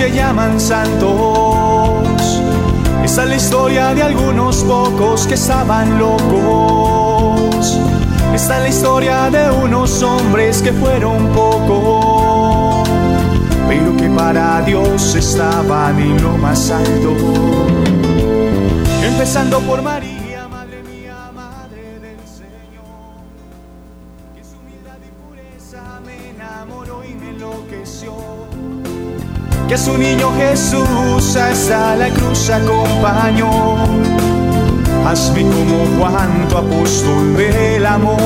que llaman santos. Es la historia de algunos pocos que estaban locos. Esta es la historia de unos hombres que fueron pocos, pero que para Dios estaban en lo más alto. Empezando por María. Que su niño Jesús hasta la cruz acompañó. Hazme como Juan, tu apóstol del amor.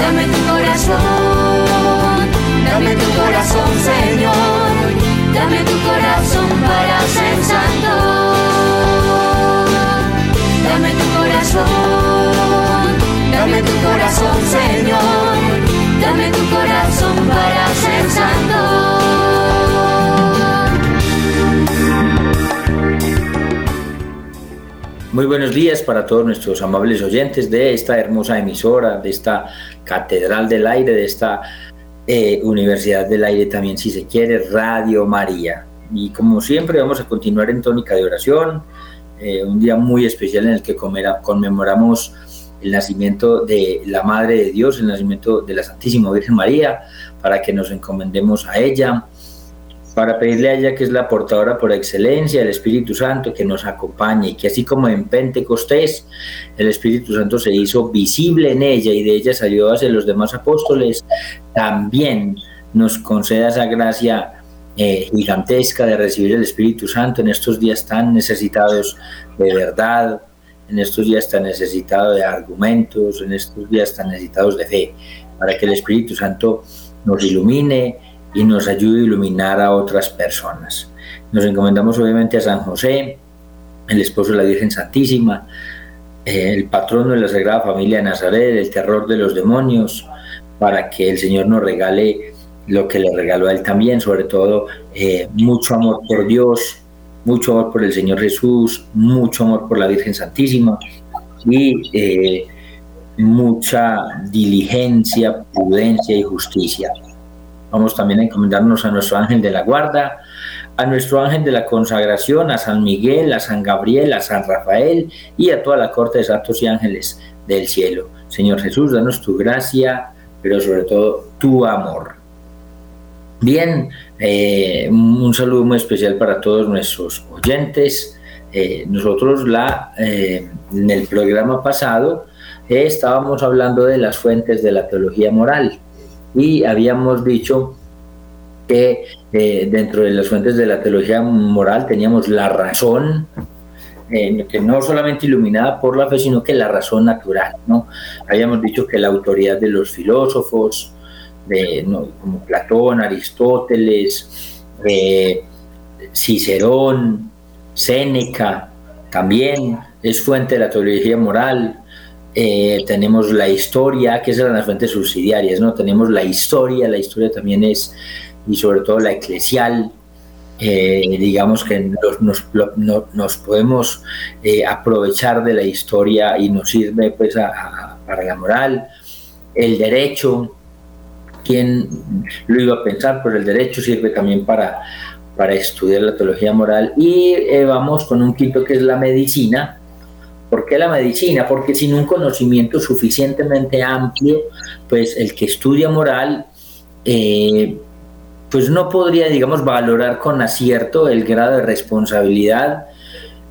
Dame tu corazón, dame tu corazón, Señor. Dame tu corazón para ser santo. Dame tu corazón, dame tu corazón, Señor. Dame tu corazón para ser santo. Muy buenos días para todos nuestros amables oyentes de esta hermosa emisora, de esta Catedral del Aire, de esta eh, Universidad del Aire también, si se quiere, Radio María. Y como siempre vamos a continuar en tónica de oración, eh, un día muy especial en el que conmemoramos el nacimiento de la Madre de Dios, el nacimiento de la Santísima Virgen María, para que nos encomendemos a ella para pedirle a ella, que es la portadora por excelencia del Espíritu Santo, que nos acompañe y que así como en Pentecostés el Espíritu Santo se hizo visible en ella y de ella salió hacia los demás apóstoles, también nos conceda esa gracia eh, gigantesca de recibir el Espíritu Santo en estos días tan necesitados de verdad, en estos días tan necesitados de argumentos, en estos días tan necesitados de fe, para que el Espíritu Santo nos ilumine, y nos ayude a iluminar a otras personas. Nos encomendamos obviamente a San José, el esposo de la Virgen Santísima, eh, el patrono de la Sagrada Familia de Nazaret, el terror de los demonios, para que el Señor nos regale lo que le regaló a Él también, sobre todo eh, mucho amor por Dios, mucho amor por el Señor Jesús, mucho amor por la Virgen Santísima y eh, mucha diligencia, prudencia y justicia. Vamos también a encomendarnos a nuestro ángel de la guarda, a nuestro ángel de la consagración, a San Miguel, a San Gabriel, a San Rafael y a toda la corte de santos y ángeles del cielo. Señor Jesús, danos tu gracia, pero sobre todo tu amor. Bien, eh, un saludo muy especial para todos nuestros oyentes. Eh, nosotros la, eh, en el programa pasado estábamos hablando de las fuentes de la teología moral y habíamos dicho que eh, dentro de las fuentes de la teología moral teníamos la razón, eh, que no solamente iluminada por la fe, sino que la razón natural. ¿no? Habíamos dicho que la autoridad de los filósofos, de, como Platón, Aristóteles, eh, Cicerón, Séneca, también es fuente de la teología moral, eh, tenemos la historia, que es las fuentes subsidiarias, ¿no? Tenemos la historia, la historia también es, y sobre todo la eclesial, eh, digamos que nos, nos, podemos eh, aprovechar de la historia y nos sirve pues para la moral, el derecho, ¿quién lo iba a pensar? Pero el derecho sirve también para, para estudiar la teología moral y vamos con un quinto que es la medicina, ¿Por qué la medicina? Porque sin un conocimiento suficientemente amplio, pues el que estudia moral, eh, pues no podría, digamos, valorar con acierto el grado de responsabilidad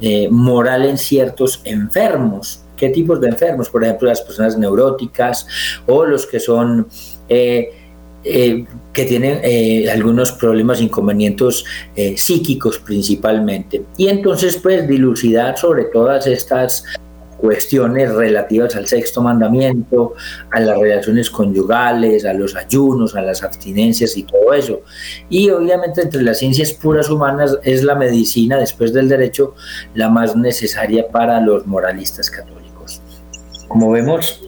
eh, moral en ciertos enfermos. ¿Qué tipos de enfermos? Por ejemplo, las personas neuróticas o los que son... Eh, eh, que tienen eh, algunos problemas, inconvenientes eh, psíquicos principalmente. Y entonces, pues, dilucidar sobre todas estas cuestiones relativas al sexto mandamiento, a las relaciones conyugales, a los ayunos, a las abstinencias y todo eso. Y obviamente entre las ciencias puras humanas es la medicina, después del derecho, la más necesaria para los moralistas católicos. Como vemos,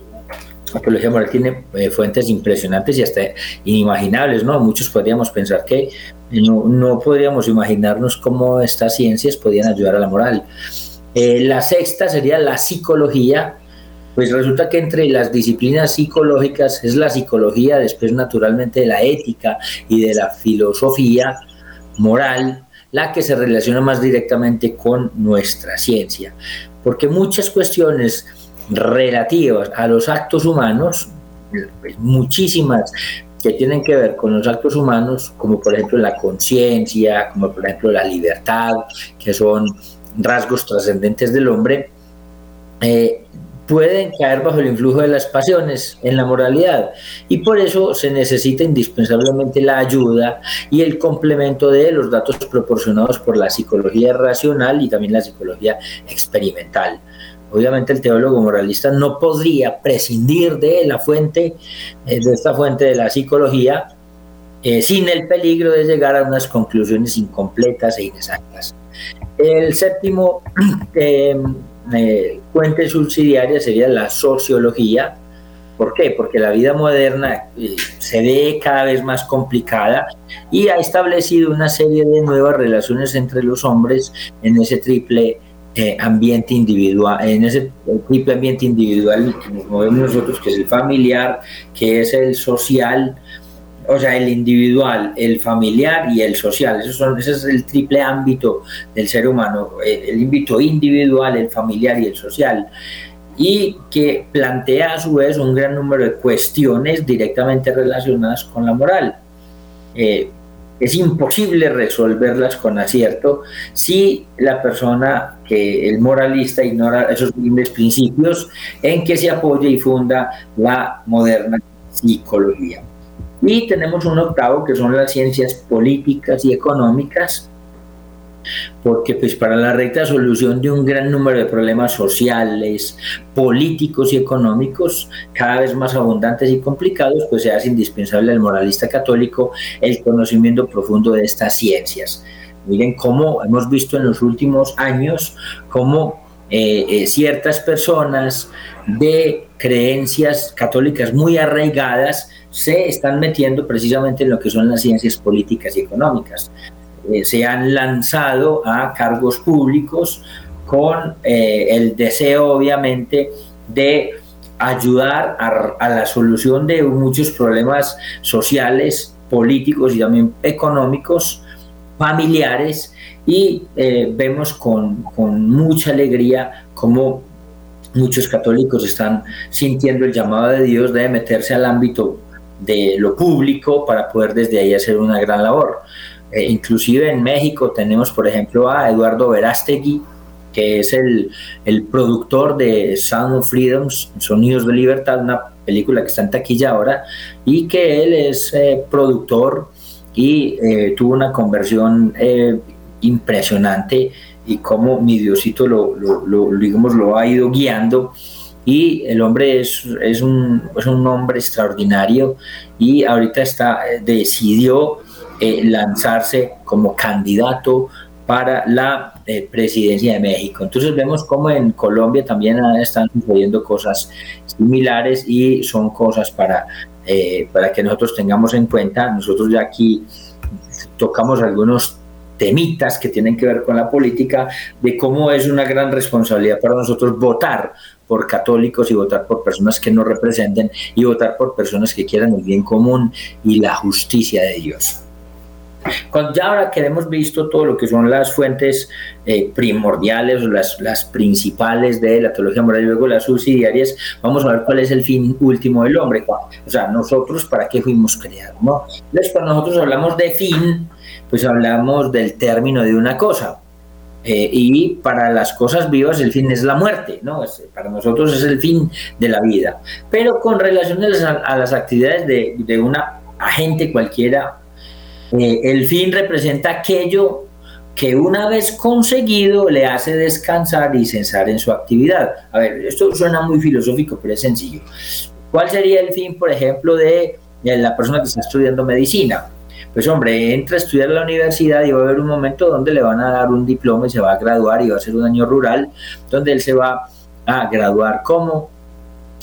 la teología moral tiene eh, fuentes impresionantes y hasta inimaginables, ¿no? Muchos podríamos pensar que no, no podríamos imaginarnos cómo estas ciencias podían ayudar a la moral. Eh, la sexta sería la psicología, Pues resulta que entre las disciplinas psicológicas es la psicología, después naturalmente de la ética y de la filosofía moral, la que se relaciona más directamente con nuestra ciencia. Porque muchas cuestiones relativas a los actos humanos, pues muchísimas que tienen que ver con los actos humanos, como por ejemplo la conciencia, como por ejemplo la libertad, que son rasgos trascendentes del hombre, eh, pueden caer bajo el influjo de las pasiones en la moralidad y por eso se necesita indispensablemente la ayuda y el complemento de los datos proporcionados por la psicología racional y también la psicología experimental. Obviamente el teólogo moralista no podría prescindir de la fuente, eh, de esta fuente de la psicología, eh, sin el peligro de llegar a unas conclusiones incompletas e inexactas. El séptimo eh, fuente subsidiaria sería la sociología. ¿Por qué? Porque la vida moderna se ve cada vez más complicada y ha establecido una serie de nuevas relaciones entre los hombres en ese triple eh, ambiente individual, en ese triple ambiente individual que nos movemos nosotros, que es el familiar, que es el social, o sea, el individual, el familiar y el social. Eso son, ese es el triple ámbito del ser humano, el, el ámbito individual, el familiar y el social y que plantea a su vez un gran número de cuestiones directamente relacionadas con la moral. Eh, es imposible resolverlas con acierto si la persona, que el moralista, ignora esos grandes principios en que se apoya y funda la moderna psicología. Y tenemos un octavo que son las ciencias políticas y económicas, porque pues para la recta solución de un gran número de problemas sociales, políticos y económicos, cada vez más abundantes y complicados, pues se hace indispensable al moralista católico el conocimiento profundo de estas ciencias. Miren cómo hemos visto en los últimos años cómo eh, eh, ciertas personas de creencias católicas muy arraigadas se están metiendo precisamente en lo que son las ciencias políticas y económicas. Eh, se han lanzado a cargos públicos con eh, el deseo obviamente de ayudar a, la solución de muchos problemas sociales, políticos y también económicos, familiares, y eh, vemos con, con mucha alegría cómo muchos católicos están sintiendo el llamado de Dios de meterse al ámbito de lo público para poder desde ahí hacer una gran labor. Eh, inclusive en México tenemos, por ejemplo, a Eduardo Verástegui, que es el, el, productor de Sound of Freedoms, Sonidos de Libertad, una película que está en taquilla ahora, y que él es eh, productor y eh, tuvo una conversión impresionante y como mi Diosito lo, lo, digamos, lo ha ido guiando. Y el hombre es, es, un, es un hombre extraordinario y ahorita está, decidió eh, lanzarse como candidato para la eh, presidencia de México. Entonces vemos como en Colombia también están sucediendo cosas similares y son cosas para, eh, para que nosotros tengamos en cuenta. Nosotros ya aquí tocamos algunos temitas que tienen que ver con la política, de cómo es una gran responsabilidad para nosotros votar por católicos y votar por personas que nos representen y votar por personas que quieran el bien común y la justicia de Dios. Cuando ya ahora que hemos visto todo lo que son las fuentes eh, primordiales las, las principales de la teología moral y luego las subsidiarias, vamos a ver cuál es el fin último del hombre. O sea, nosotros para qué fuimos creados, ¿no? Entonces, cuando nosotros hablamos de fin, pues hablamos del término de una cosa. Eh, y para las cosas vivas el fin es la muerte, ¿no? para nosotros es el fin de la vida. Pero con relación a las, actividades de, de una agente cualquiera eh, el fin representa aquello que una vez conseguido le hace descansar y cesar en su actividad. A ver, esto suena muy filosófico, pero es sencillo. ¿Cuál sería el fin, por ejemplo, de, la persona que está estudiando medicina? Pues hombre, entra a estudiar a la universidad y va a haber un momento donde le van a dar un diploma y se va a graduar y va a ser un año rural, donde él se va a graduar como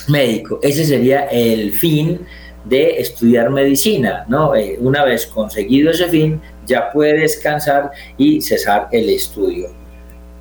médico. Ese sería el fin de estudiar medicina, ¿no? Eh, una vez conseguido ese fin, ya puede descansar y cesar el estudio.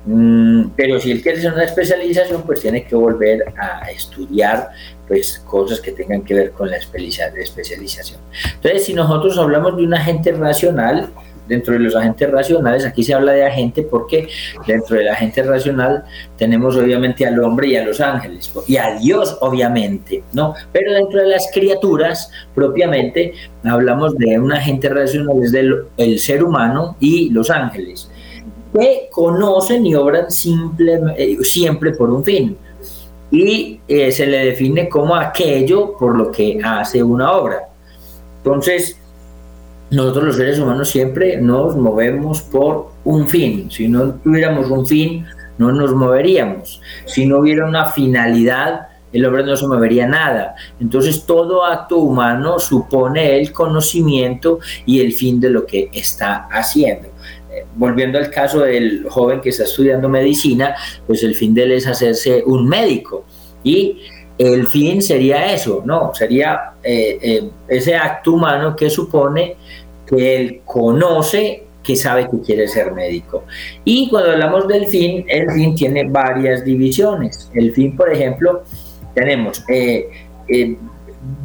Mm, pero si él quiere hacer una especialización, pues tiene que volver a estudiar pues cosas que tengan que ver con la especialización. Entonces, si nosotros hablamos de un agente racional, dentro de los agentes racionales, aquí se habla de agente porque dentro del agente racional tenemos obviamente al hombre y a los ángeles, y a Dios obviamente, ¿no? Pero dentro de las criaturas propiamente hablamos de un agente racional, es del el ser humano y los ángeles, que conocen y obran simple, eh, siempre por un fin. Y eh, se le define como aquello por lo que hace una obra. Entonces, nosotros los seres humanos siempre nos movemos por un fin. Si no tuviéramos un fin, no nos moveríamos. Si no hubiera una finalidad, el hombre no se movería nada. Entonces todo acto humano supone el conocimiento y el fin de lo que está haciendo. Eh, volviendo al caso del joven que está estudiando medicina, pues el fin de él es hacerse un médico. Y el fin sería eso, ¿no? Sería eh, eh, ese acto humano que supone que él conoce que sabe que quiere ser médico. Y cuando hablamos del fin, el fin tiene varias divisiones. El fin, por ejemplo, tenemos, eh,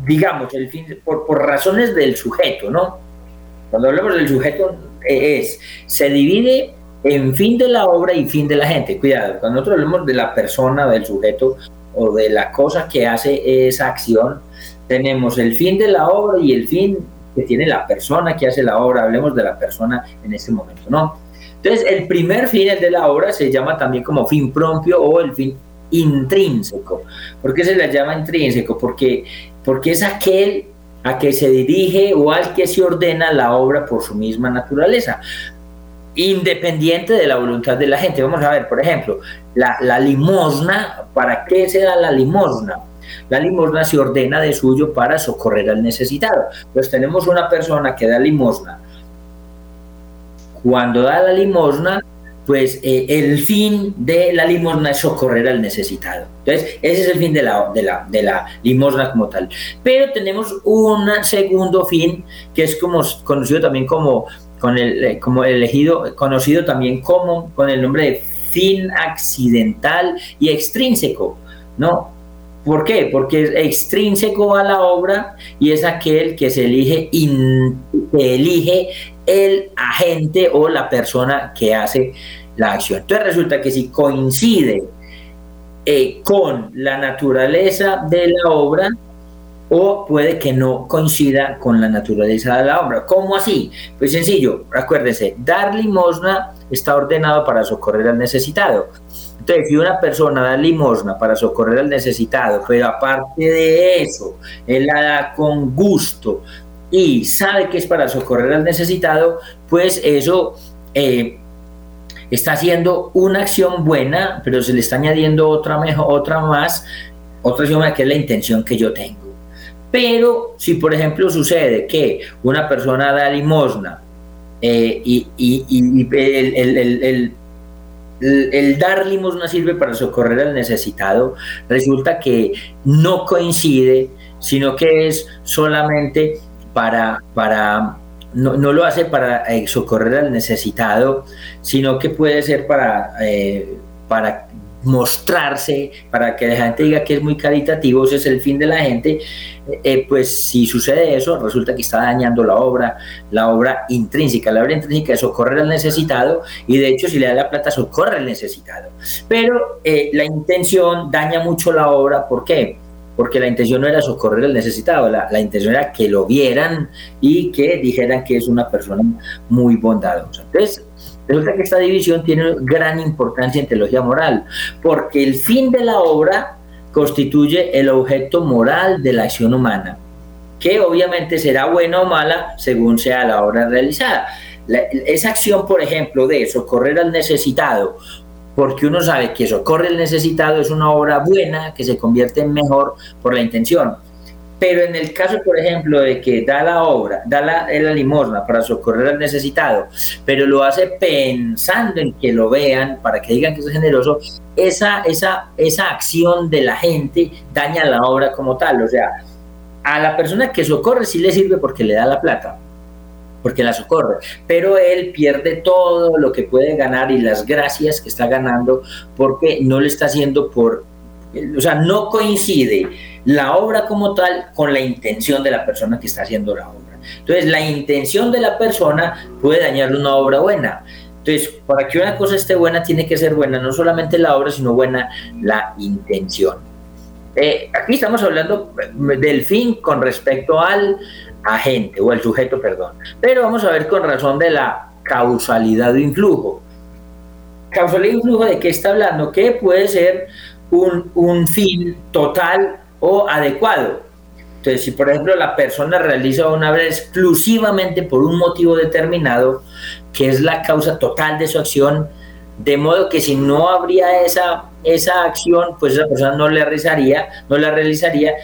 digamos, el fin por, por, razones del sujeto, ¿no? Cuando hablamos del sujeto es, se divide en fin de la obra y fin de la gente. Cuidado, cuando nosotros hablamos de la persona, del sujeto, o de la cosa que hace esa acción, tenemos el fin de la obra y el fin que tiene la persona que hace la obra. Hablemos de la persona en este momento, ¿no? Entonces, el primer fin, el de la obra, se llama también como fin propio o el fin intrínseco. ¿Por qué se le llama intrínseco? Porque, porque es aquel a que se dirige o al que se ordena la obra por su misma naturaleza independiente de la voluntad de la gente. Vamos a ver, por ejemplo, la, limosna, ¿para qué se da la limosna? La limosna se ordena de suyo para socorrer al necesitado. Pues tenemos una persona que da limosna. Cuando da la limosna, pues eh, el fin de la limosna es socorrer al necesitado. Entonces, ese es el fin de la, de la, de la limosna como tal. Pero tenemos un segundo fin que es como, conocido también como con el, eh, como elegido, conocido también como con el nombre de fin accidental y extrínseco, ¿no? ¿Por qué? Porque es extrínseco a la obra y es aquel que se elige, elige el agente o la persona que hace la acción. Entonces resulta que si coincide eh, con la naturaleza de la obra, o puede que no coincida con la naturaleza de la obra. ¿Cómo así? Pues sencillo, acuérdense, dar limosna está ordenado para socorrer al necesitado. Entonces, si una persona da limosna para socorrer al necesitado, pero aparte de eso, él la da con gusto y sabe que es para socorrer al necesitado, pues eso eh, está haciendo una acción buena, pero se le está añadiendo otra mejor, otra más, otra acción que es la intención que yo tengo. Pero si, por ejemplo, sucede que una persona da limosna eh, y, el, dar limosna sirve para socorrer al necesitado, resulta que no coincide, sino que es solamente para, para no, lo hace para eh, socorrer al necesitado, sino que puede ser para, eh, para mostrarse, para que la gente diga que es muy caritativo, ese es el fin de la gente, eh, pues si sucede eso, resulta que está dañando la obra, la obra intrínseca. La obra intrínseca es socorrer al necesitado y de hecho si le da la plata socorre al necesitado. Pero eh, la intención daña mucho la obra, ¿por qué? Porque la intención no era socorrer al necesitado, la, la intención era que lo vieran y que dijeran que es una persona muy bondadosa. Entonces, Resulta que esta división tiene gran importancia en teología moral, porque el fin de la obra constituye el objeto moral de la acción humana, que obviamente será buena o mala según sea la obra realizada. esa acción, por ejemplo, de socorrer al necesitado, porque uno sabe que socorre al necesitado es una obra buena que se convierte en mejor por la intención pero en el caso, por ejemplo, de que da la obra, da la, la, limosna para socorrer al necesitado, pero lo hace pensando en que lo vean, para que digan que es generoso, esa, esa, esa acción de la gente daña la obra como tal. O sea, a la persona que socorre sí le sirve porque le da la plata, porque la socorre, pero él pierde todo lo que puede ganar y las gracias que está ganando porque no le está haciendo por, o sea, no coincide la obra como tal con la intención de la persona que está haciendo la obra. Entonces, la intención de la persona puede dañar una obra buena. Entonces, para que una cosa esté buena, tiene que ser buena no solamente la obra, sino buena la intención. Eh, aquí estamos hablando del fin con respecto al agente o al sujeto, perdón. Pero vamos a ver con razón de la causalidad de influjo. Causalidad de influjo, ¿de qué está hablando? Que puede ser un, un fin total o adecuado. Entonces, si por ejemplo la persona realiza una obra exclusivamente por un motivo determinado, que es la causa total de su acción, de modo que si no habría esa, esa acción, pues esa persona no la realizaría, no la realizaría,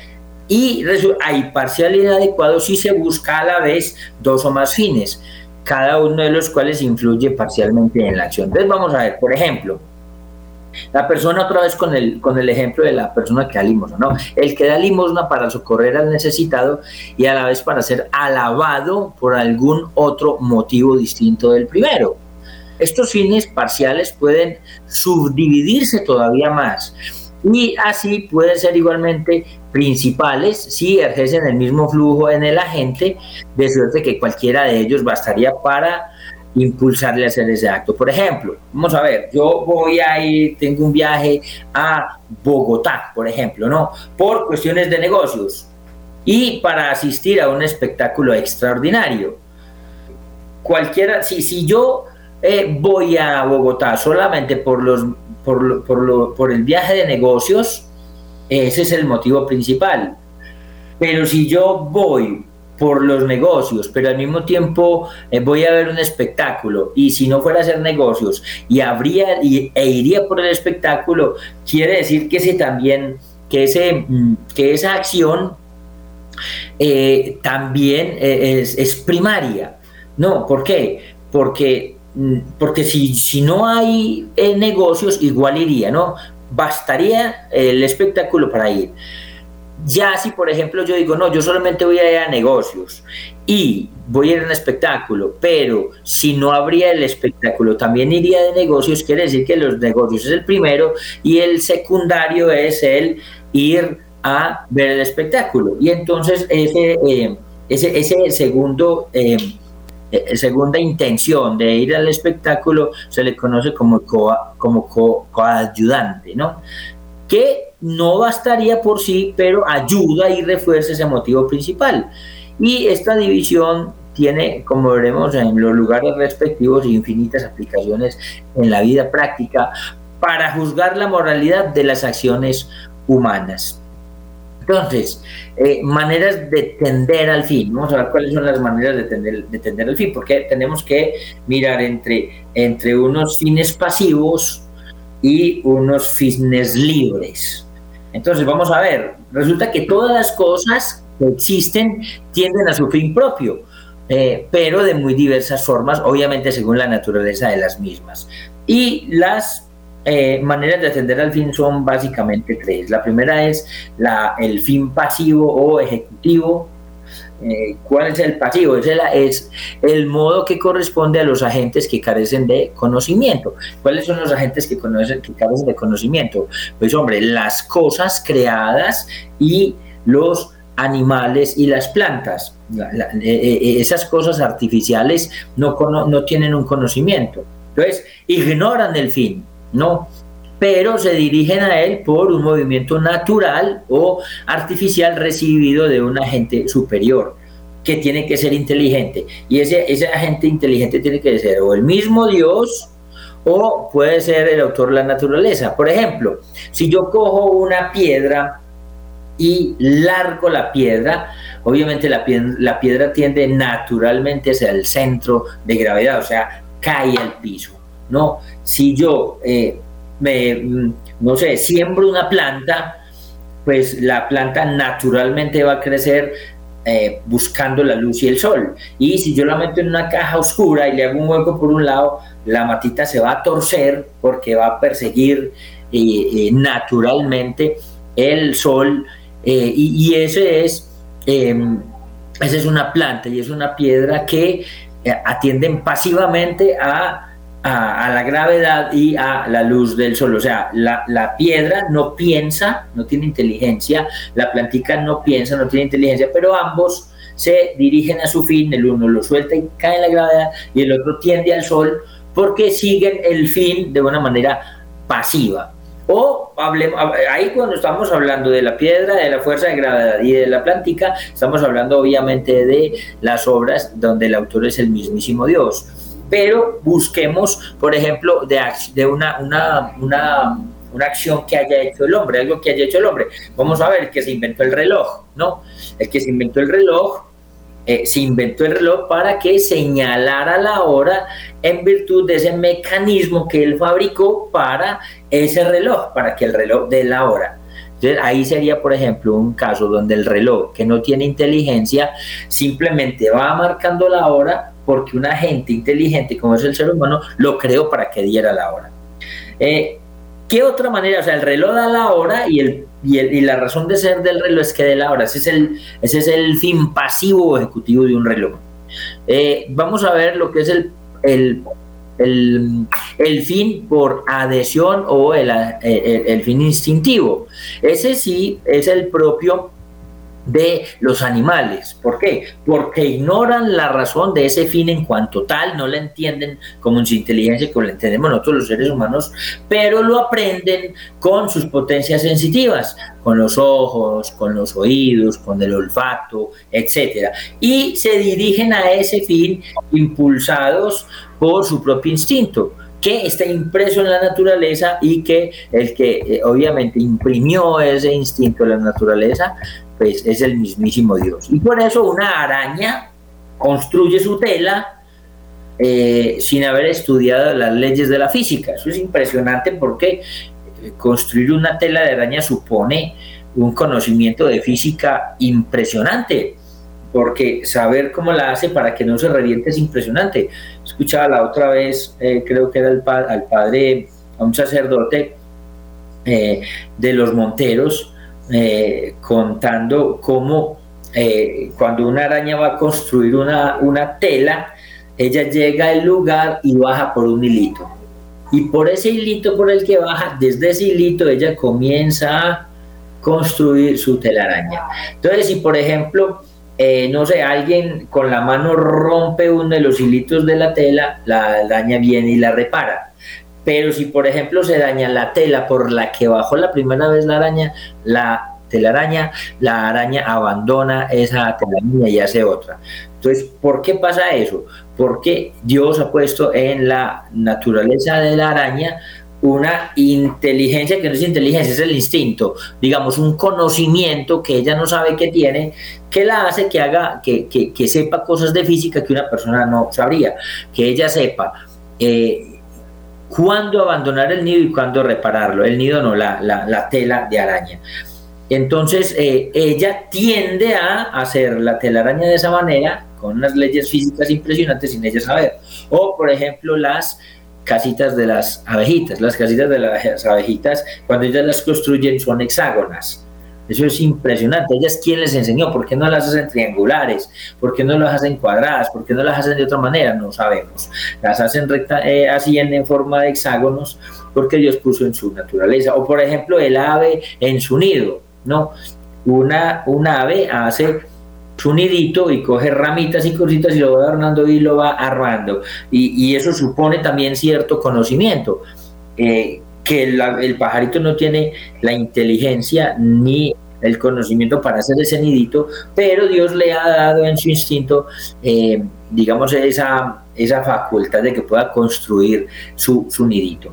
y hay parcialidad adecuado si se busca a la vez dos o más fines, cada uno de los cuales influye parcialmente en la acción. Entonces vamos a ver, por ejemplo, la persona, otra vez con el, con el ejemplo de la persona que da limosna, ¿no? El que da limosna para socorrer al necesitado y a la vez para ser alabado por algún otro motivo distinto del primero. Estos fines parciales pueden subdividirse todavía más y así pueden ser igualmente principales si ejercen el mismo flujo en el agente, de suerte que cualquiera de ellos bastaría para impulsarle a hacer ese acto. Por ejemplo, vamos a ver, yo voy a ir, tengo un viaje a Bogotá, por ejemplo, ¿no? Por cuestiones de negocios y para asistir a un espectáculo extraordinario. Cualquiera, si, si yo eh, voy a Bogotá solamente por, los, por, por, por el viaje de negocios, ese es el motivo principal. Pero si yo voy por los negocios, pero al mismo tiempo eh, voy a ver un espectáculo y si no fuera a hacer negocios y habría y, e iría por el espectáculo, quiere decir que ese también, que, ese, mm, que esa acción eh, también eh, es, primaria. No, ¿por qué? Porque, mm, porque si, si no hay negocios, igual iría, ¿no? Bastaría el espectáculo para ir. Ya si, por ejemplo, yo digo, no, yo solamente voy a ir a negocios y voy a ir a un espectáculo, pero si no habría el espectáculo, también iría de negocios, quiere decir que los negocios es el primero y el secundario es el ir a ver el espectáculo. Y entonces ese, eh, ese, segundo... Eh, eh, segunda intención de ir al espectáculo se le conoce como, como coayudante, ¿no? Que no bastaría por sí, pero ayuda y refuerza ese motivo principal. Y esta división tiene, como veremos en los lugares respectivos, infinitas aplicaciones en la vida práctica para juzgar la moralidad de las acciones humanas. Entonces, eh, maneras de tender al fin. Vamos a ver cuáles son las maneras de tender, de al fin, porque tenemos que mirar entre, entre unos fines pasivos y unos fines libres. Entonces, vamos a ver, resulta que todas las cosas que existen tienden a su fin propio, eh, pero de muy diversas formas, obviamente según la naturaleza de las mismas. Y las eh, maneras de atender al fin son básicamente tres. La primera es la, el fin pasivo o ejecutivo, ¿Cuál es el pasivo? Es el, modo que corresponde a los agentes que carecen de conocimiento. ¿Cuáles son los agentes que, carecen de conocimiento? Pues hombre, las cosas creadas y los animales y las plantas. Eh, eh, esas cosas artificiales no, no tienen un conocimiento. Entonces, ignoran el fin, ¿no? Pero se dirigen a él por un movimiento natural o artificial recibido de un agente superior que tiene que ser inteligente. Y ese, ese agente inteligente tiene que ser o el mismo Dios o puede ser el autor de la naturaleza. Por ejemplo, si yo cojo una piedra y largo la piedra, obviamente la piedra, la piedra tiende naturalmente hacia el centro de gravedad, o sea, cae al piso. No, si yo eh, me, mm, no sé, siembro una planta, pues la planta naturalmente va a crecer eh, buscando la luz y el sol. Y si yo la meto en una caja oscura y le hago un hueco por un lado, la matita se va a torcer porque va a perseguir eh, eh, naturalmente el sol. y, ese es, em, esa es una planta y es una piedra que atienden pasivamente a, la gravedad y a la luz del sol. O sea, la, la, piedra no piensa, no tiene inteligencia, la plantica no piensa, no tiene inteligencia, pero ambos se dirigen a su fin, el uno lo suelta y cae en la gravedad y el otro tiende al sol porque siguen el fin de una manera pasiva. O hablemos, ahí cuando estamos hablando de la piedra, de la fuerza de gravedad y de la plántica, estamos hablando obviamente de las obras donde el autor es el mismísimo Dios. Pero busquemos, por ejemplo, de, de una, una, una, una acción que haya hecho el hombre, algo que haya hecho el hombre. Vamos a ver que se inventó el reloj, ¿no? El que se inventó el reloj eh, se inventó el reloj para que señalara la hora en virtud de ese mecanismo que él fabricó para ese reloj, para que el reloj dé la hora. Entonces ahí sería, por ejemplo, un caso donde el reloj que no tiene inteligencia simplemente va marcando la hora porque un agente inteligente como es el ser humano lo creó para que diera la hora. Eh, ¿Qué otra manera? O sea, el reloj da la hora y, la razón de ser del reloj es que dé la hora. Ese es el, fin pasivo ejecutivo de un reloj. Eh, vamos a ver lo que es el, fin por adhesión o el, el fin instintivo. Ese sí es el propio de los animales. ¿Por qué? Porque ignoran la razón de ese fin en cuanto tal, no la entienden como su inteligencia, como la entendemos nosotros los seres humanos, pero lo aprenden con sus potencias sensitivas, con los ojos, con los oídos, con el olfato, etc. Y se dirigen a ese fin impulsados por su propio instinto que está impreso en la naturaleza y que el que eh, obviamente imprimió ese instinto en la naturaleza pues es el mismísimo Dios. Y por eso una araña construye su tela eh, sin haber estudiado las leyes de la física. Eso es impresionante porque eh, construir una tela de araña supone un conocimiento de física impresionante, porque saber cómo la hace para que no se reviente es impresionante. Escuchaba la otra vez, eh, creo que era el al padre, a un sacerdote de los Monteros, eh, contando cómo eh, cuando una araña va a construir una, una tela, ella llega al lugar y baja por un hilito. Y por ese hilito por el que baja, desde ese hilito ella comienza a construir su telaraña. Entonces, si por ejemplo, eh, no sé, alguien con la mano rompe uno de los hilitos de la tela, la araña viene y la repara. Pero si, por ejemplo, se daña la tela por la que bajó la primera vez la araña, la telaraña, la araña abandona esa telaraña y hace otra. Entonces, ¿por qué pasa eso? Porque Dios ha puesto en la naturaleza de la araña una inteligencia que no es inteligencia, es el instinto, digamos, un conocimiento que ella no sabe que tiene, que la hace que haga, que, que, sepa cosas de física que una persona no sabría, que ella sepa. Eh, cuándo abandonar el nido y cuándo repararlo. El nido no, la, la, tela de araña. Entonces, eh, ella tiende a hacer la telaraña de esa manera, con unas leyes físicas impresionantes sin ella saber. O, por ejemplo, las casitas de las abejitas. Las casitas de las abejitas, cuando ellas las construyen, son hexágonas. Eso es impresionante. Ellas, ¿quién les enseñó? ¿Por qué no las hacen triangulares? ¿Por qué no las hacen cuadradas? ¿Por qué no las hacen de otra manera? No sabemos. Las hacen eh, así en, forma de hexágonos porque Dios puso en su naturaleza. O por ejemplo, el ave en su nido, ¿no? Una, un ave hace su nidito y coge ramitas y cositas y lo va adornando y lo va armando. Y, eso supone también cierto conocimiento. Eh, que el, pajarito no tiene la inteligencia ni el conocimiento para hacer ese nidito, pero Dios le ha dado en su instinto, eh, digamos, esa, esa facultad de que pueda construir su, su nidito.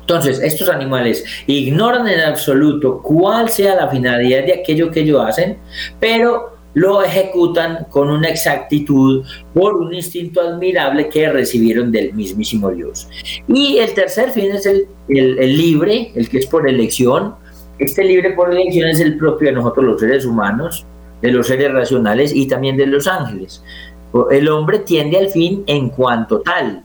Entonces, estos animales ignoran en absoluto cuál sea la finalidad de aquello que ellos hacen, pero lo ejecutan con una exactitud por un instinto admirable que recibieron del mismísimo Dios. Y el tercer fin es el, el, libre, el que es por elección. Este libre por elección es el propio de nosotros los seres humanos, de los seres racionales y también de los ángeles. El hombre tiende al fin en cuanto tal,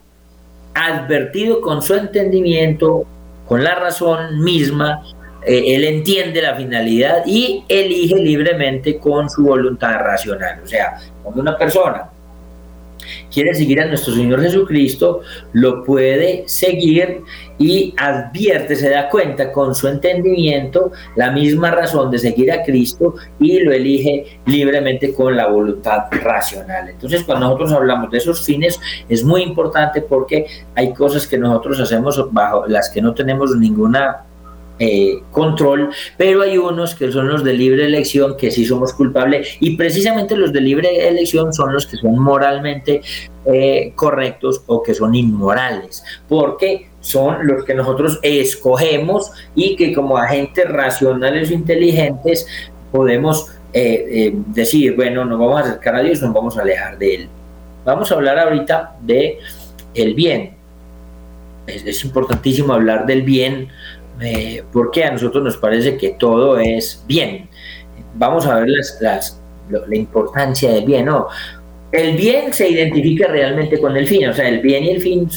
advertido con su entendimiento, con la razón misma, él entiende la finalidad y elige libremente con su voluntad racional. O sea, cuando una persona quiere seguir a nuestro Señor Jesucristo, lo puede seguir y advierte, se da cuenta con su entendimiento la misma razón de seguir a Cristo y lo elige libremente con la voluntad racional. Entonces, cuando nosotros hablamos de esos fines, es muy importante porque hay cosas que nosotros hacemos bajo las que no tenemos ninguna eh, control, pero hay unos que son los de libre elección que sí somos culpables y precisamente los de libre elección son los que son moralmente eh, correctos o que son inmorales, porque son los que nosotros escogemos y que como agentes racionales o inteligentes podemos eh, decir, bueno, nos vamos a acercar a Dios, nos vamos a alejar de Él. Vamos a hablar ahorita de el bien. Es importantísimo hablar del bien eh, porque a nosotros nos parece que todo es bien. Vamos a ver la importancia del bien, ¿no? El bien se identifica realmente con el fin, o sea, el bien y el fin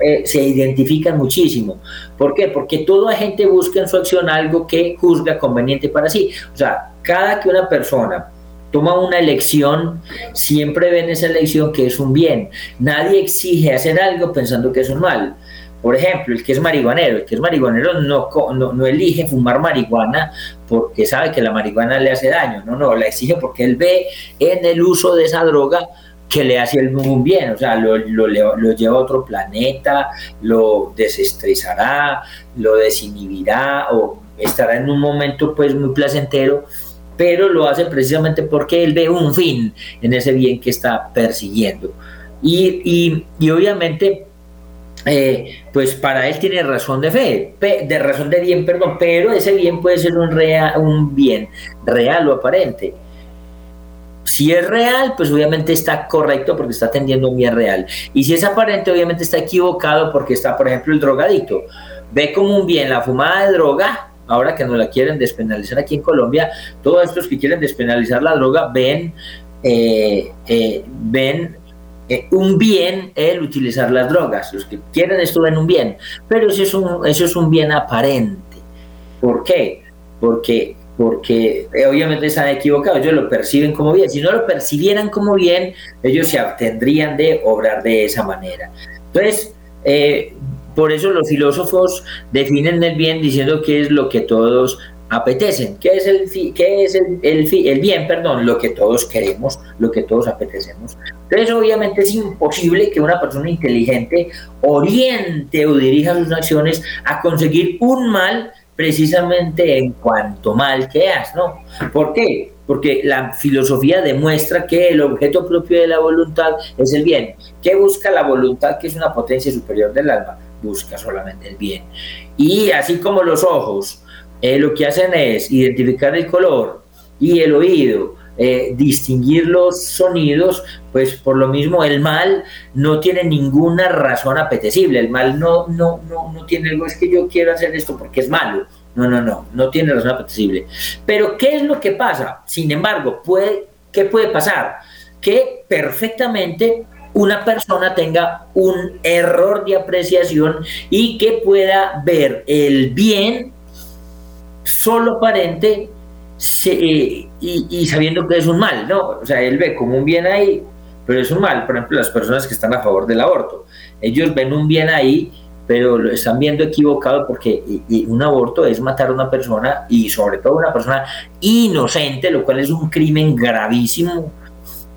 eh, se identifican muchísimo. ¿Por qué? Porque toda gente busca en su acción algo que juzga conveniente para sí. O sea, cada que una persona toma una elección, siempre ven esa elección que es un bien. Nadie exige hacer algo pensando que es un mal. Por ejemplo, el que es marihuanero, el que es marihuanero no, no, elige fumar marihuana porque sabe que la marihuana le hace daño, no, no, la exige porque él ve en el uso de esa droga que le hace un bien, o sea, lo, lo, lo, lleva a otro planeta, lo desestresará, lo desinhibirá o estará en un momento pues muy placentero, pero lo hace precisamente porque él ve un fin en ese bien que está persiguiendo. Y, y, y obviamente eh, pues para él tiene razón de fe, de razón de bien, perdón, pero ese bien puede ser un, un bien real o aparente. Si es real, pues obviamente está correcto porque está atendiendo un bien real. Y si es aparente, obviamente está equivocado porque está, por ejemplo, el drogadito. Ve como un bien la fumada de droga, ahora que no la quieren despenalizar aquí en Colombia, todos estos que quieren despenalizar la droga ven, eh, eh, ven eh, un bien el utilizar las drogas. Los que quieren esto ven un bien, pero eso es un, eso es un bien aparente. ¿Por qué? Porque, porque eh, obviamente están equivocados, ellos lo perciben como bien. Si no lo percibieran como bien, ellos se abstendrían de obrar de esa manera. Entonces, eh, por eso los filósofos definen el bien diciendo que es lo que todos apetecen. ¿Qué es el, qué es el, el, bien? Perdón, lo que todos queremos, lo que todos apetecemos. Entonces, obviamente es imposible que una persona inteligente oriente o dirija sus acciones a conseguir un mal precisamente en cuanto mal que has, ¿no? ¿Por qué? Porque la filosofía demuestra que el objeto propio de la voluntad es el bien. ¿Qué busca la voluntad, que es una potencia superior del alma? Busca solamente el bien. Y así como los ojos, eh, lo que hacen es identificar el color y el oído, eh, distinguir los sonidos, pues por lo mismo el mal no tiene ninguna razón apetecible, el mal no, no, no, no tiene algo, es que yo quiero hacer esto porque es malo, no, no, no, no tiene razón apetecible. Pero ¿qué es lo que pasa? Sin embargo, puede, ¿qué puede pasar? Que perfectamente una persona tenga un error de apreciación y que pueda ver el bien solo aparente y, y, sabiendo que es un mal, ¿no? O sea, él ve como un bien ahí, pero es un mal. Por ejemplo, las personas que están a favor del aborto, ellos ven un bien ahí, pero lo están viendo equivocado porque un aborto es matar a una persona y sobre todo una persona inocente, lo cual es un crimen gravísimo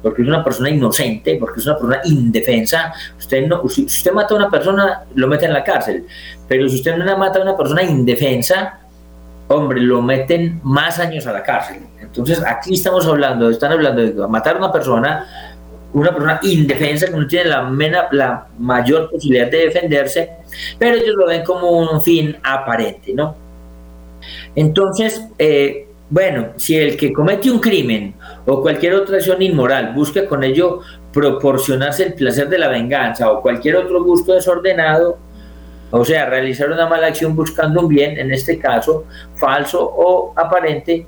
porque es una persona inocente, porque es una persona indefensa. Usted no, si usted mata a una persona, lo mete en la cárcel, pero si usted no mata a una persona indefensa, hombre, lo meten más años a la cárcel. Entonces, aquí estamos hablando, están hablando de matar a una persona, una persona indefensa que no tiene la, mayor posibilidad de defenderse, pero ellos lo ven como un fin aparente, ¿no? Entonces, eh, bueno, si el que comete un crimen o cualquier otra acción inmoral busca con ello proporcionarse el placer de la venganza o cualquier otro gusto desordenado, o sea, realizar una mala acción buscando un bien, en este caso falso o aparente,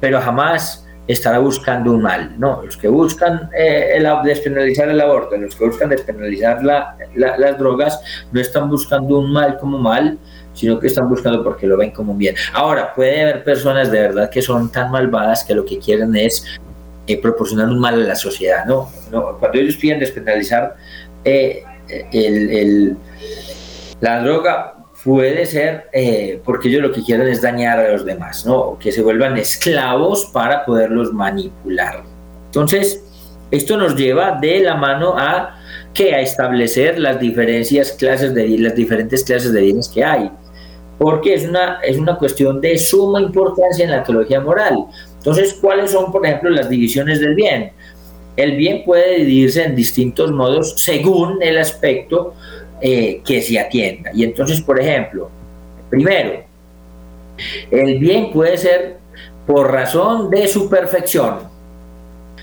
pero jamás estará buscando un mal. No, los que buscan eh, despenalizar el aborto, los que buscan despenalizar las drogas, no están buscando un mal como mal, sino que están buscando porque lo ven como un bien. Ahora, puede haber personas de verdad que son tan malvadas que lo que quieren es eh, proporcionar un mal a la sociedad. ¿no? Cuando ellos piden despenalizar eh, el, la droga, puede ser eh, porque ellos lo que quieren es dañar a los demás, ¿no? que se vuelvan esclavos para poderlos manipular. Entonces, esto nos lleva de la mano a que a establecer las diferencias clases de las diferentes clases de bienes que hay porque es una, es una cuestión de suma importancia en la teología moral. Entonces, ¿cuáles son, por ejemplo, las divisiones del bien? El bien puede dividirse en distintos modos según el aspecto eh, que se atienda. Y entonces, por ejemplo, primero, el bien puede ser por razón de su perfección.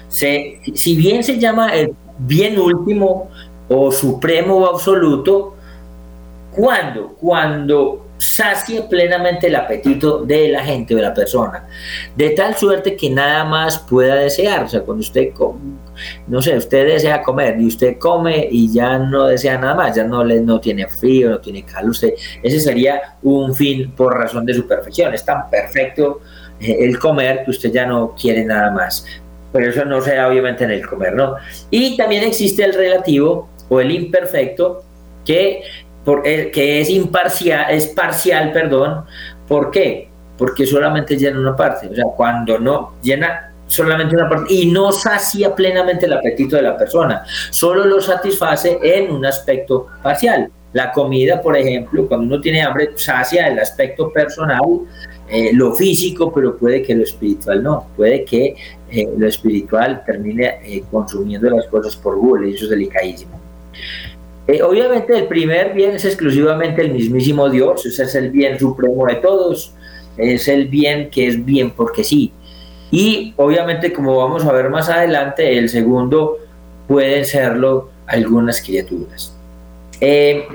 si bien se llama el bien último o supremo o absoluto, ¿cuándo? Cuando sacie plenamente el apetito de la gente, de la persona, de tal suerte que nada más pueda desear. O sea, cuando usted, no sé, usted desea comer y usted come y ya no desea nada más, ya no, le, no tiene frío, no tiene calor, usted, ese sería un fin por razón de su perfección. Es tan perfecto eh, el comer que usted ya no quiere nada más. Pero eso no sea obviamente en el comer, ¿no? Y también existe el relativo o el imperfecto que por, eh, que es imparcial, es parcial, perdón. ¿Por qué? Porque solamente llena una parte. O sea, cuando no llena solamente una parte y no sacia plenamente el apetito de la persona, solo lo satisface en un aspecto parcial. La comida, por ejemplo, cuando uno tiene hambre, sacia el aspecto personal, eh, lo físico, pero puede que lo espiritual no. Puede que eh, lo espiritual termine consumiendo las cosas por gula y eso es delicadísimo. Eh, obviamente el primer bien es exclusivamente el mismísimo Dios, ese es el bien supremo de todos, es el bien que es bien porque sí. Y obviamente como vamos a ver más adelante, el segundo pueden serlo algunas criaturas. Eh,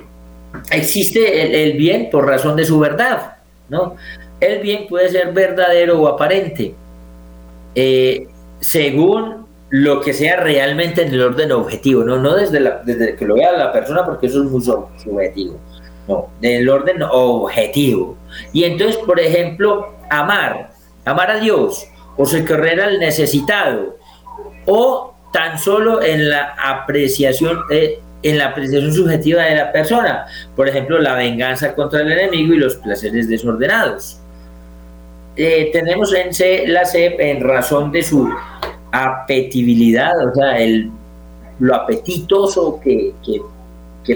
existe el, bien por razón de su verdad, ¿no? El bien puede ser verdadero o aparente, eh, según lo que sea realmente en el orden objetivo, no, no desde, desde que lo vea la persona, porque eso es muy subjetivo, no, en el orden objetivo. Y entonces, por ejemplo, amar, amar a Dios, o socorrer al necesitado, o tan solo en la apreciación, eh, en la apreciación subjetiva de la persona, por ejemplo, la venganza contra el enemigo y los placeres desordenados. Eh, tenemos en C, la C en razón de su apetibilidad, o sea, el, lo apetitoso que, que,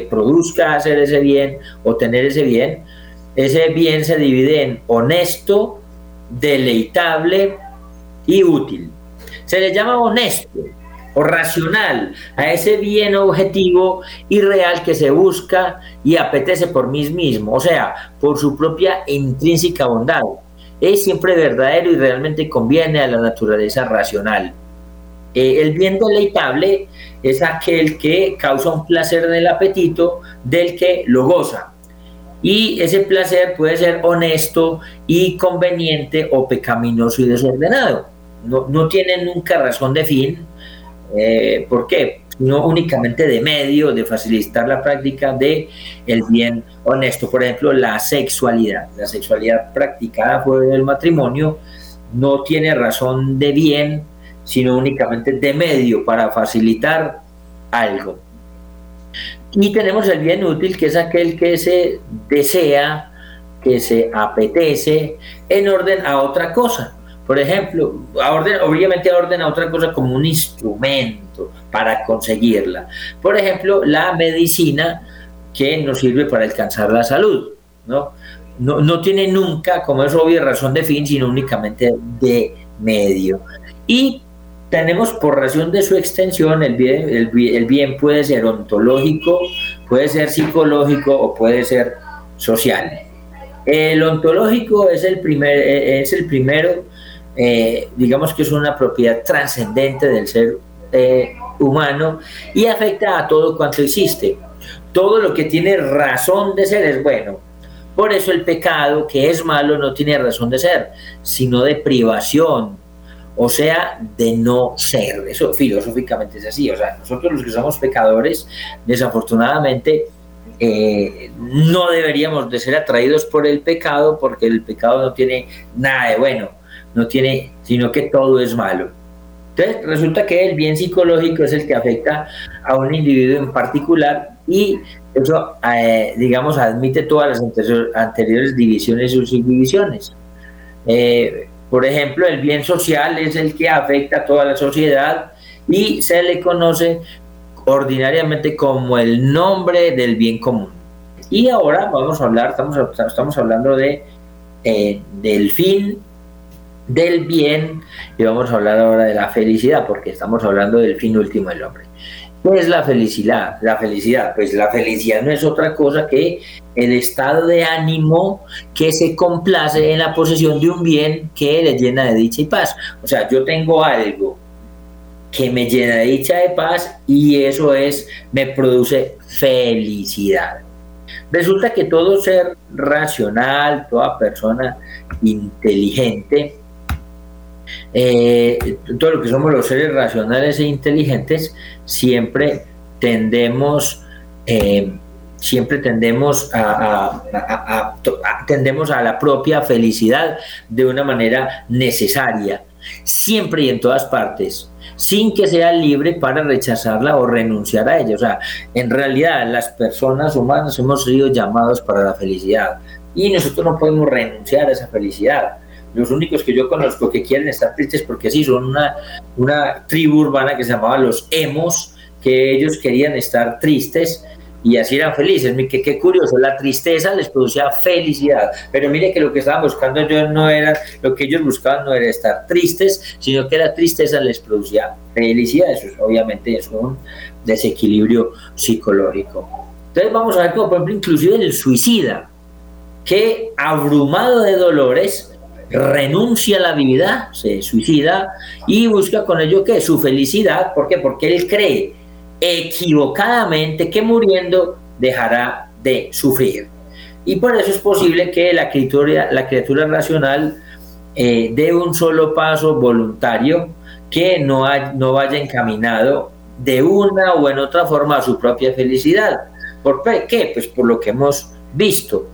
produzca hacer ese bien o tener ese bien, ese bien se divide en honesto, deleitable y útil. Se le llama honesto o racional a ese bien objetivo y real que se busca y apetece por mí mismo, o sea, por su propia intrínseca bondad. Es siempre verdadero y realmente conviene a la naturaleza racional. Eh, el bien deleitable es aquel que causa un placer en el apetito del que lo goza. Y ese placer puede ser honesto y conveniente o pecaminoso y desordenado. No, tiene nunca razón de fin. Eh, ¿Por qué? No únicamente de medio, de facilitar la práctica de el bien honesto. Por ejemplo, la sexualidad. La sexualidad practicada por el matrimonio no tiene razón de bien sino únicamente de medio para facilitar algo. Y tenemos el bien útil, que es aquel que se desea, que se apetece en orden a otra cosa. Por ejemplo, a orden, obviamente a orden a otra cosa como un instrumento para conseguirla. Por ejemplo, la medicina que nos sirve para alcanzar la salud. ¿no? No, no tiene nunca, como es obvio, razón de fin, sino únicamente de medio. Y tenemos por razón de su extensión, el bien, el, bien puede ser ontológico, puede ser psicológico o puede ser social. El ontológico es el, primer, eh, es el primero, eh, digamos que es una propiedad trascendente del ser eh, humano y afecta a todo cuanto existe. Todo lo que tiene razón de ser es bueno. Por eso el pecado, que es malo, no tiene razón de ser, sino de privación, o sea, de no ser. Eso filosóficamente es así. O sea, nosotros los que somos pecadores, desafortunadamente, eh, no deberíamos de ser atraídos por el pecado porque el pecado no tiene nada de bueno, no tiene, sino que todo es malo. Entonces, resulta que el bien psicológico es el que afecta a un individuo en particular y eso, eh, digamos, admite todas las anteriores divisiones y subdivisiones. Eh, por ejemplo, el bien social es el que afecta a toda la sociedad y se le conoce ordinariamente como el nombre del bien común. Y ahora vamos a hablar, estamos, estamos hablando de, eh, del fin del bien y vamos a hablar ahora de la felicidad porque estamos hablando del fin último del hombre. ¿Qué es la felicidad? La felicidad, pues la felicidad no es otra cosa que el estado de ánimo que se complace en la posesión de un bien que le llena de dicha y paz. O sea, yo tengo algo que me llena de dicha de paz y eso es, me produce felicidad. Resulta que todo ser racional, toda persona inteligente, eh, todo lo que somos los seres racionales e inteligentes, siempre tendemos, eh, siempre tendemos a, tendemos a la propia felicidad de una manera necesaria, siempre y en todas partes sin que sea libre para rechazarla o renunciar a ella. O sea, en realidad las personas humanas hemos sido llamados para la felicidad y nosotros no podemos renunciar a esa felicidad. Los únicos que yo conozco que quieren estar tristes porque sí, son una, una tribu urbana que se llamaba los emos, que ellos querían estar tristes y así eran felices. Qué, qué curioso, la tristeza les producía felicidad, pero mire que lo que estaban buscando yo no era, lo que ellos buscaban no era estar tristes, sino que la tristeza les producía felicidad. Eso obviamente es un desequilibrio psicológico. Entonces vamos a ver como por ejemplo inclusive el suicida, que abrumado de dolores, renuncia a la vida, se suicida y busca con ello que su felicidad, ¿por qué? Porque él cree equivocadamente que muriendo dejará de sufrir. Y por eso es posible que la criatura, la criatura racional eh, dé un solo paso voluntario que no, no vaya encaminado de una o en otra forma a su propia felicidad. ¿Por qué? Pues por lo que hemos visto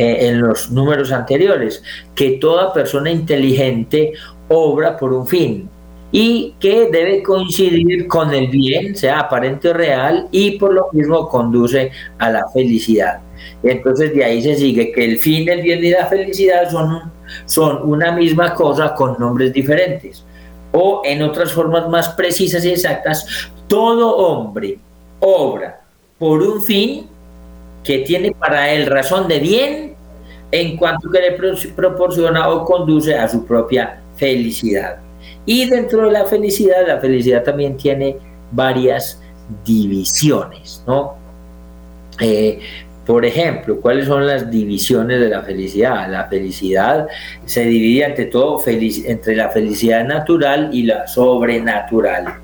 eh, en los números anteriores, que toda persona inteligente obra por un fin, y que debe coincidir con el bien, sea aparente o real, y por lo mismo conduce a la felicidad. Entonces de ahí se sigue que el fin, el bien y la felicidad son, son una misma cosa con nombres diferentes. O en otras formas más precisas y exactas, todo hombre obra por un fin que tiene para él razón de bien en cuanto que le proporciona o conduce a su propia felicidad. Y dentro de la felicidad, la felicidad también tiene varias divisiones, ¿no? Eh, por ejemplo, ¿cuáles son las divisiones de la felicidad? La felicidad se divide ante todo entre la felicidad natural y la sobrenatural.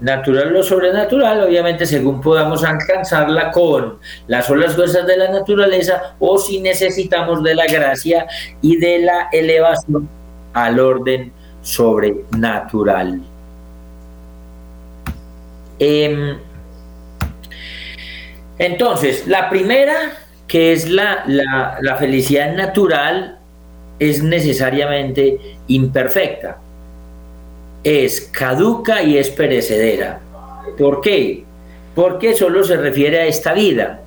Natural o sobrenatural, obviamente, según podamos alcanzarla con las solas fuerzas de la naturaleza o si necesitamos de la gracia y de la elevación al orden sobrenatural. Em, entonces, la primera, que es la, la, felicidad natural, es necesariamente imperfecta. Es caduca y es perecedera. ¿Por qué? Porque solo se refiere a esta vida.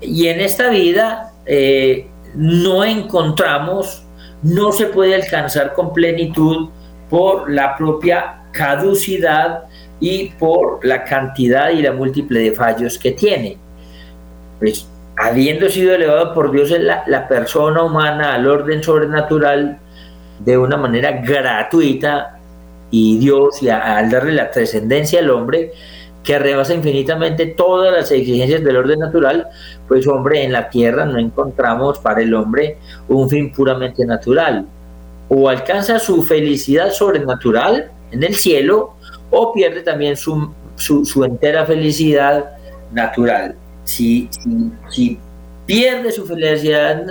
Y en esta vida eh, no encontramos no se puede alcanzar con plenitud por la propia caducidad y por la cantidad y la múltiple de fallos que tiene. Pues habiendo sido elevado por Dios en la, persona humana al orden sobrenatural de una manera gratuita y Dios y al darle la trascendencia al hombre, que rebasa infinitamente todas las exigencias del orden natural, pues hombre, en la tierra no encontramos para el hombre un fin puramente natural. O alcanza su felicidad sobrenatural en el cielo, o pierde también su, su, entera felicidad natural. Si, pierde su felicidad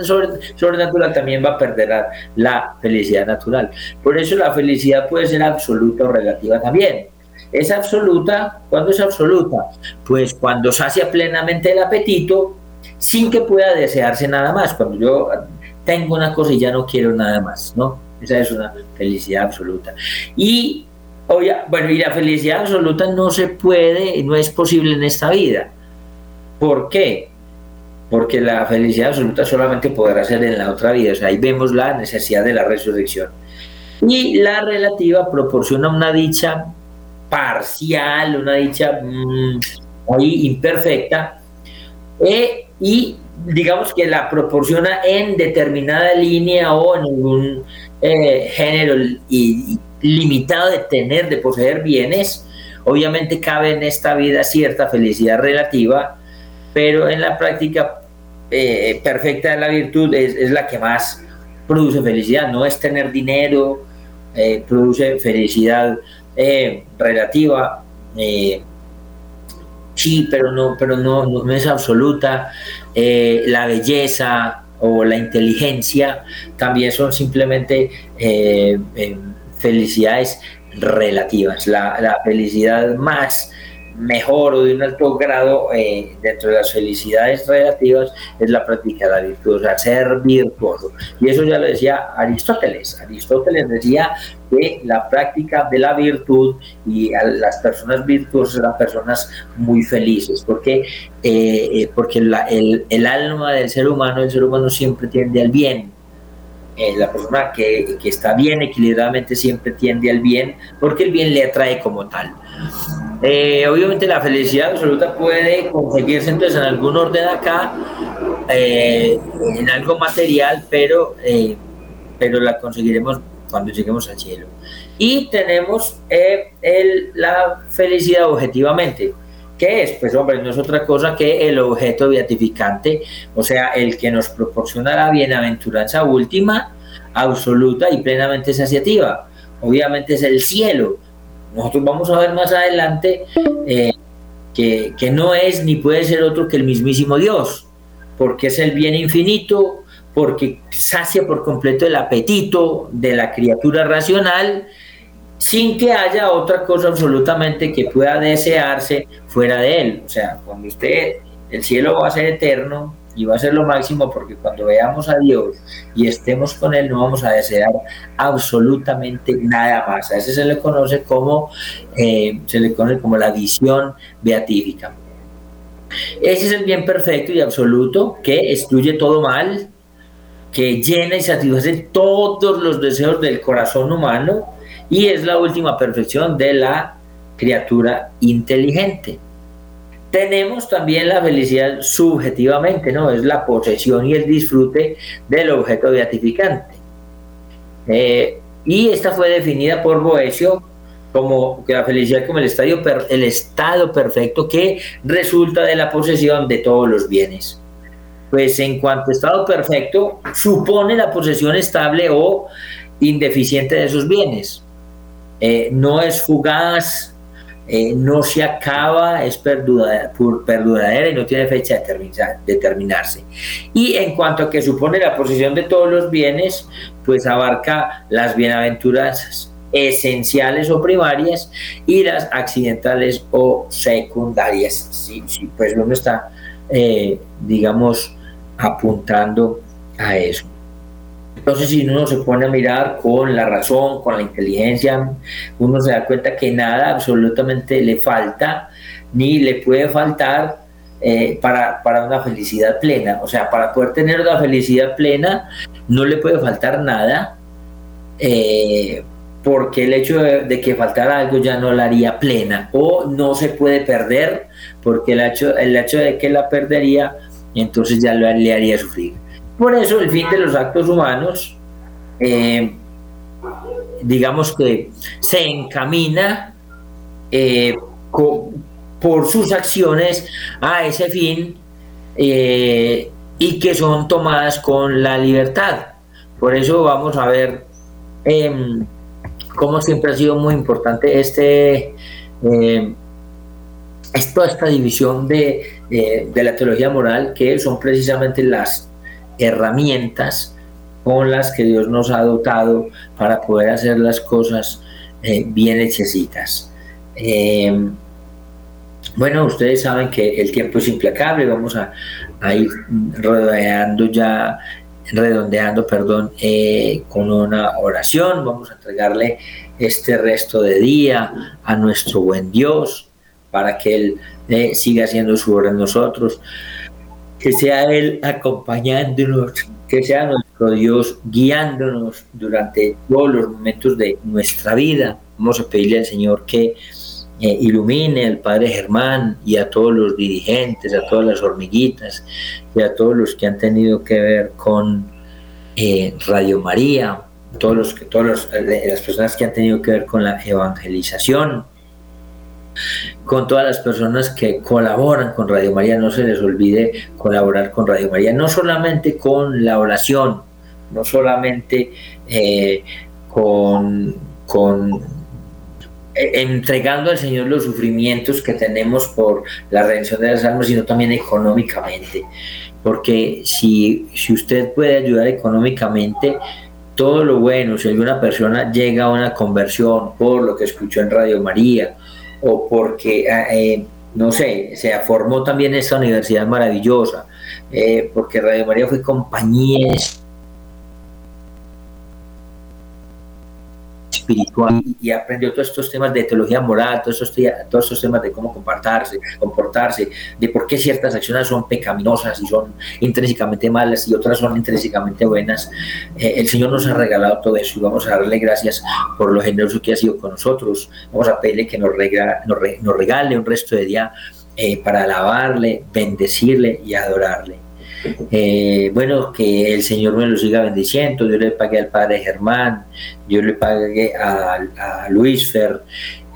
sobrenatural, también va a perder la felicidad natural. Por eso la felicidad puede ser absoluta o relativa también. Es absoluta, ¿cuándo es absoluta? Pues cuando sacia plenamente el apetito sin que pueda desearse nada más. Cuando yo tengo una cosa y ya no quiero nada más, ¿no? Esa es una felicidad absoluta. Y bueno, y la felicidad absoluta no se puede, no es posible en esta vida. ¿Por qué? Porque la felicidad absoluta solamente podrá ser en la otra vida. O sea, ahí vemos la necesidad de la resurrección. Y la relativa proporciona una dicha parcial, una dicha mm, muy imperfecta, eh, y digamos que la proporciona en determinada línea o en algún eh, género y, limitado de tener, de poseer bienes. Obviamente cabe en esta vida cierta felicidad relativa, pero en la práctica eh, perfecta de la virtud es, la que más produce felicidad, no es tener dinero, eh, produce felicidad relativa, sí, pero no, pero no, no es absoluta, la belleza, o la inteligencia también son simplemente eh, eh, felicidades relativas. La, la, felicidad más mejor o de un alto grado eh, dentro de las felicidades relativas es la práctica de la virtud, o sea, ser virtuoso. Y eso ya lo decía Aristóteles. Aristóteles decía que la práctica de la virtud y las personas virtuosas eran personas muy felices, porque, eh, eh, porque el, el, alma del ser humano, el ser humano siempre tiende al bien. la persona que, que está bien equilibradamente siempre tiende al bien, porque el bien le atrae como tal. Eh, obviamente la felicidad absoluta puede conseguirse entonces en algún orden acá, eh, en algo material, pero, eh, pero la conseguiremos cuando lleguemos al cielo. Y tenemos el, la felicidad objetivamente. ¿Qué es? Pues hombre, no es otra cosa que el objeto beatificante, o sea, el que nos proporciona la bienaventuranza última, absoluta y plenamente saciativa. Obviamente es el cielo, nosotros vamos a ver más adelante eh, que, que no es ni puede ser otro que el mismísimo Dios, porque es el bien infinito, porque sacia por completo el apetito de la criatura racional, sin que haya otra cosa absolutamente que pueda desearse fuera de él. O sea, cuando usted, el cielo va a ser eterno, y va a ser lo máximo porque cuando veamos a Dios y estemos con Él no vamos a desear absolutamente nada más. A ese se le conoce como, eh, se le conoce como la visión beatífica. Ese es el bien perfecto y absoluto que excluye todo mal, que llena y satisface todos los deseos del corazón humano y es la última perfección de la criatura inteligente. Tenemos también la felicidad subjetivamente, ¿no? Es la posesión y el disfrute del objeto beatificante. Eh, y esta fue definida por Boesio como que la felicidad como el, estadio el estado perfecto que resulta de la posesión de todos los bienes. Pues en cuanto a estado perfecto, supone la posesión estable o indeficiente de esos bienes. Eh, no es fugaz, eh, no se acaba, es perduradera y no tiene fecha de determinarse. Y en cuanto a que supone la posición de todos los bienes, pues abarca las bienaventuranzas esenciales o primarias y las accidentales o secundarias. Sí, sí pues uno está, eh, digamos, apuntando a eso. Entonces, si uno se pone a mirar con la razón, con la inteligencia, uno se da cuenta que nada absolutamente le falta ni le puede faltar eh, para, para, una felicidad plena. O sea, para poder tener una felicidad plena, no le puede faltar nada, eh, porque el hecho de, que faltara algo ya no la haría plena, o no se puede perder, porque el hecho, el hecho de que la perdería, entonces ya le haría sufrir. Por eso el fin de los actos humanos, eh, digamos que se encamina eh, por sus acciones a ese fin eh, y que son tomadas con la libertad. Por eso vamos a ver em, cómo siempre ha sido muy importante este, toda esta división de, de la teología moral, que son precisamente las herramientas con las que Dios nos ha dotado para poder hacer las cosas eh, bien hechecitas. Eh, bueno, ustedes saben que el tiempo es implacable, vamos a, ir rodeando ya redondeando, perdón, eh, con una oración. Vamos a entregarle este resto de día a nuestro buen Dios para que Él eh, siga haciendo su obra en nosotros. Que sea Él acompañándonos, que sea nuestro Dios guiándonos durante todos los momentos de nuestra vida. Vamos a pedirle al Señor que eh, ilumine al Padre Germán y a todos los dirigentes, a todas las hormiguitas y a todos los que han tenido que ver con eh, Radio María, todos los, todas eh, las personas que han tenido que ver con la evangelización, con todas las personas que colaboran con Radio María, no se les olvide colaborar con Radio María, no solamente con la oración, no solamente con, con eh, entregando al Señor los sufrimientos que tenemos por la redención de las almas, sino también económicamente. Porque si, si usted puede ayudar económicamente, todo lo bueno, si alguna persona llega a una conversión por lo que escuchó en Radio María o porque, eh, eh, no sé, se formó también esta universidad maravillosa, porque Radio María fue compañía espiritual y aprendió todos estos temas de teología moral, todos estos, todos estos temas de cómo comportarse, comportarse, de por qué ciertas acciones son pecaminosas y son intrínsecamente malas y otras son intrínsecamente buenas. Eh, el Señor nos ha regalado todo eso y vamos a darle gracias por lo generoso que ha sido con nosotros. Vamos a pedirle que nos, nos, regale un resto de día eh, para alabarle, bendecirle y adorarle. Eh, bueno, que el Señor me lo siga bendiciendo, Dios le pague al Padre Germán, Dios le pague a, Luis Fer,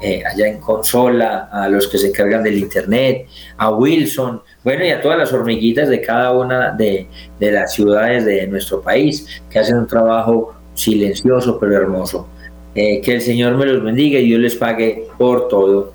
eh, allá en Consola, a los que se encargan del Internet, a Wilson, bueno, y a todas las hormiguitas de cada una de, de las ciudades de nuestro país, que hacen un trabajo silencioso pero hermoso. Eh, que el Señor me los bendiga y Dios les pague por todo.